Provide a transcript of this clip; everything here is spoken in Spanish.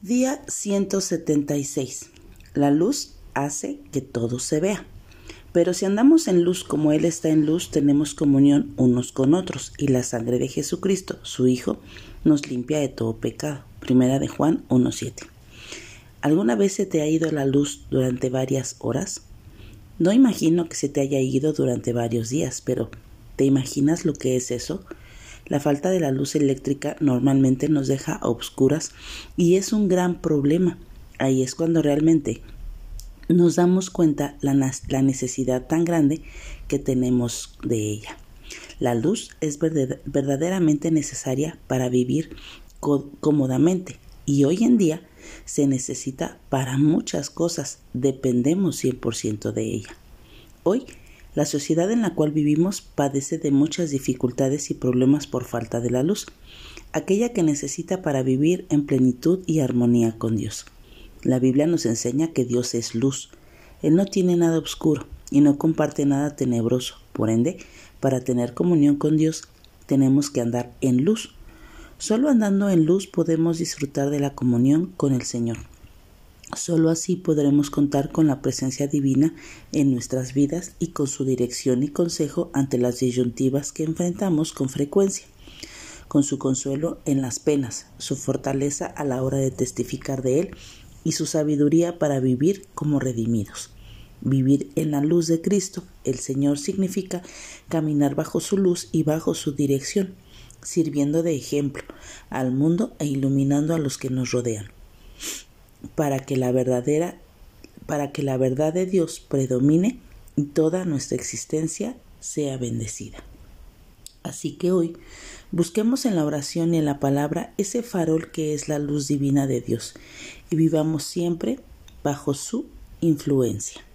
Día 176. La luz hace que todo se vea. Pero si andamos en luz como Él está en luz, tenemos comunión unos con otros, y la sangre de Jesucristo, su Hijo, nos limpia de todo pecado. Primera de Juan 1.7. ¿Alguna vez se te ha ido la luz durante varias horas? No imagino que se te haya ido durante varios días, pero ¿te imaginas lo que es eso? La falta de la luz eléctrica normalmente nos deja a obscuras y es un gran problema. Ahí es cuando realmente nos damos cuenta la, la necesidad tan grande que tenemos de ella. La luz es verdaderamente necesaria para vivir cómodamente y hoy en día se necesita para muchas cosas, dependemos 100% de ella. Hoy la sociedad en la cual vivimos padece de muchas dificultades y problemas por falta de la luz, aquella que necesita para vivir en plenitud y armonía con Dios. La Biblia nos enseña que Dios es luz. Él no tiene nada oscuro y no comparte nada tenebroso. Por ende, para tener comunión con Dios, tenemos que andar en luz. Solo andando en luz podemos disfrutar de la comunión con el Señor. Solo así podremos contar con la presencia divina en nuestras vidas y con su dirección y consejo ante las disyuntivas que enfrentamos con frecuencia, con su consuelo en las penas, su fortaleza a la hora de testificar de Él y su sabiduría para vivir como redimidos. Vivir en la luz de Cristo, el Señor significa caminar bajo su luz y bajo su dirección, sirviendo de ejemplo al mundo e iluminando a los que nos rodean para que la verdadera para que la verdad de Dios predomine y toda nuestra existencia sea bendecida. Así que hoy busquemos en la oración y en la palabra ese farol que es la luz divina de Dios y vivamos siempre bajo su influencia.